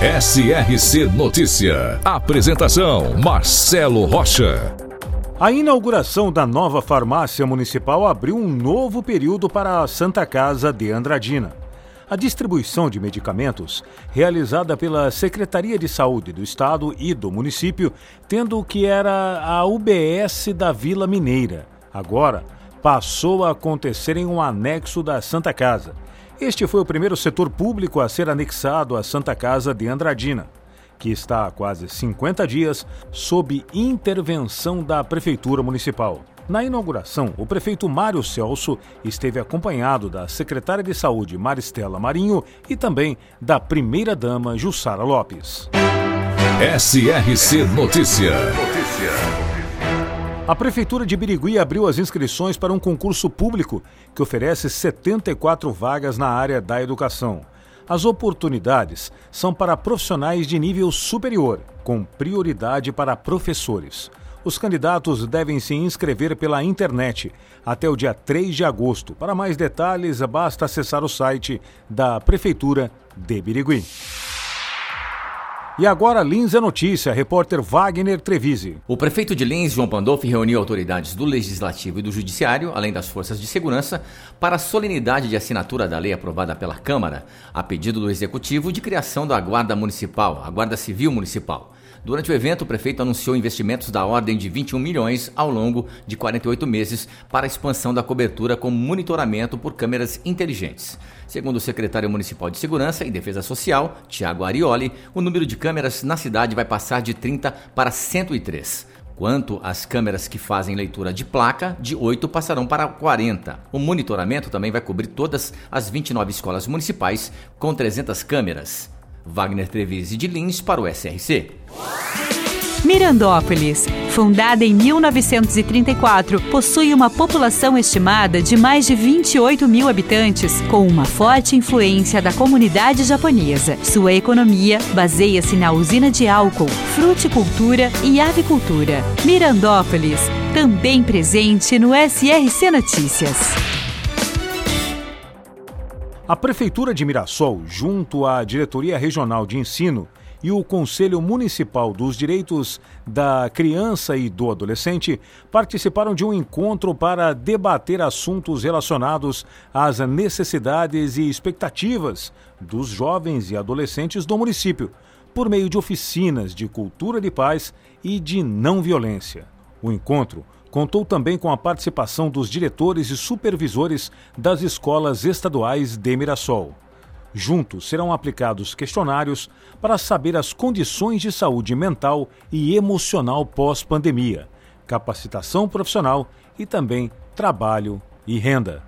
SRC Notícia. Apresentação: Marcelo Rocha. A inauguração da nova farmácia municipal abriu um novo período para a Santa Casa de Andradina. A distribuição de medicamentos, realizada pela Secretaria de Saúde do Estado e do município, tendo que era a UBS da Vila Mineira. Agora, passou a acontecer em um anexo da Santa Casa este foi o primeiro setor público a ser anexado à Santa Casa de Andradina, que está há quase 50 dias sob intervenção da Prefeitura Municipal. Na inauguração, o prefeito Mário Celso esteve acompanhado da secretária de Saúde Maristela Marinho e também da primeira-dama Jussara Lopes. SRC Notícia. Notícia. A Prefeitura de Birigui abriu as inscrições para um concurso público que oferece 74 vagas na área da educação. As oportunidades são para profissionais de nível superior, com prioridade para professores. Os candidatos devem se inscrever pela internet até o dia 3 de agosto. Para mais detalhes, basta acessar o site da Prefeitura de Birigui. E agora Lins é notícia, repórter Wagner Trevise. O prefeito de Lins, João Pandolfi, reuniu autoridades do Legislativo e do Judiciário, além das forças de segurança, para a solenidade de assinatura da lei aprovada pela Câmara, a pedido do Executivo de criação da Guarda Municipal, a Guarda Civil Municipal. Durante o evento, o prefeito anunciou investimentos da ordem de 21 milhões ao longo de 48 meses para a expansão da cobertura com monitoramento por câmeras inteligentes. Segundo o secretário municipal de Segurança e Defesa Social, Tiago Arioli, o número de câmeras na cidade vai passar de 30 para 103. Quanto às câmeras que fazem leitura de placa, de 8 passarão para 40. O monitoramento também vai cobrir todas as 29 escolas municipais com 300 câmeras. Wagner Trevise de Lins para o SRC. Mirandópolis, fundada em 1934, possui uma população estimada de mais de 28 mil habitantes, com uma forte influência da comunidade japonesa. Sua economia baseia-se na usina de álcool, fruticultura e avicultura. Mirandópolis, também presente no SRC Notícias. A Prefeitura de Mirassol, junto à Diretoria Regional de Ensino e o Conselho Municipal dos Direitos da Criança e do Adolescente, participaram de um encontro para debater assuntos relacionados às necessidades e expectativas dos jovens e adolescentes do município, por meio de oficinas de cultura de paz e de não violência. O encontro contou também com a participação dos diretores e supervisores das escolas estaduais de Mirassol. Juntos serão aplicados questionários para saber as condições de saúde mental e emocional pós-pandemia, capacitação profissional e também trabalho e renda.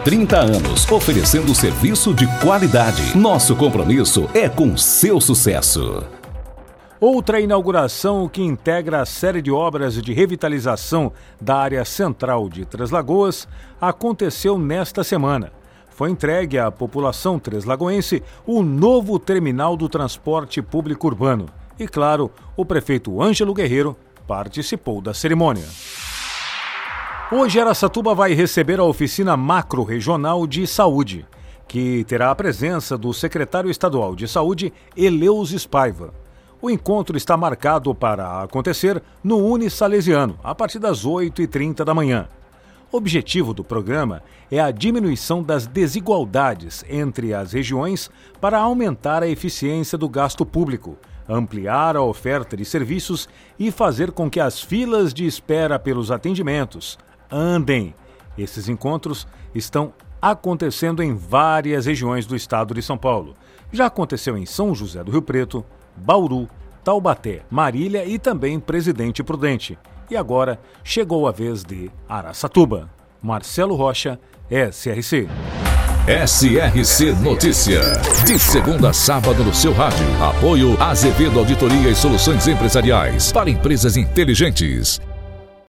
30 anos, oferecendo serviço de qualidade. Nosso compromisso é com seu sucesso. Outra inauguração que integra a série de obras de revitalização da área central de Três Lagoas aconteceu nesta semana. Foi entregue à população treslagoense o novo terminal do transporte público urbano. E, claro, o prefeito Ângelo Guerreiro participou da cerimônia. Hoje Aracatuba vai receber a oficina macro-regional de saúde, que terá a presença do secretário estadual de saúde, Eleus Spaiva. O encontro está marcado para acontecer no Uni Salesiano, a partir das 8h30 da manhã. O objetivo do programa é a diminuição das desigualdades entre as regiões para aumentar a eficiência do gasto público, ampliar a oferta de serviços e fazer com que as filas de espera pelos atendimentos andem. Esses encontros estão acontecendo em várias regiões do estado de São Paulo. Já aconteceu em São José do Rio Preto, Bauru, Taubaté, Marília e também Presidente Prudente. E agora chegou a vez de Araçatuba. Marcelo Rocha, SRC. SRC Notícia. De segunda a sábado no seu rádio. Apoio Azevedo Auditoria e Soluções Empresariais para empresas inteligentes.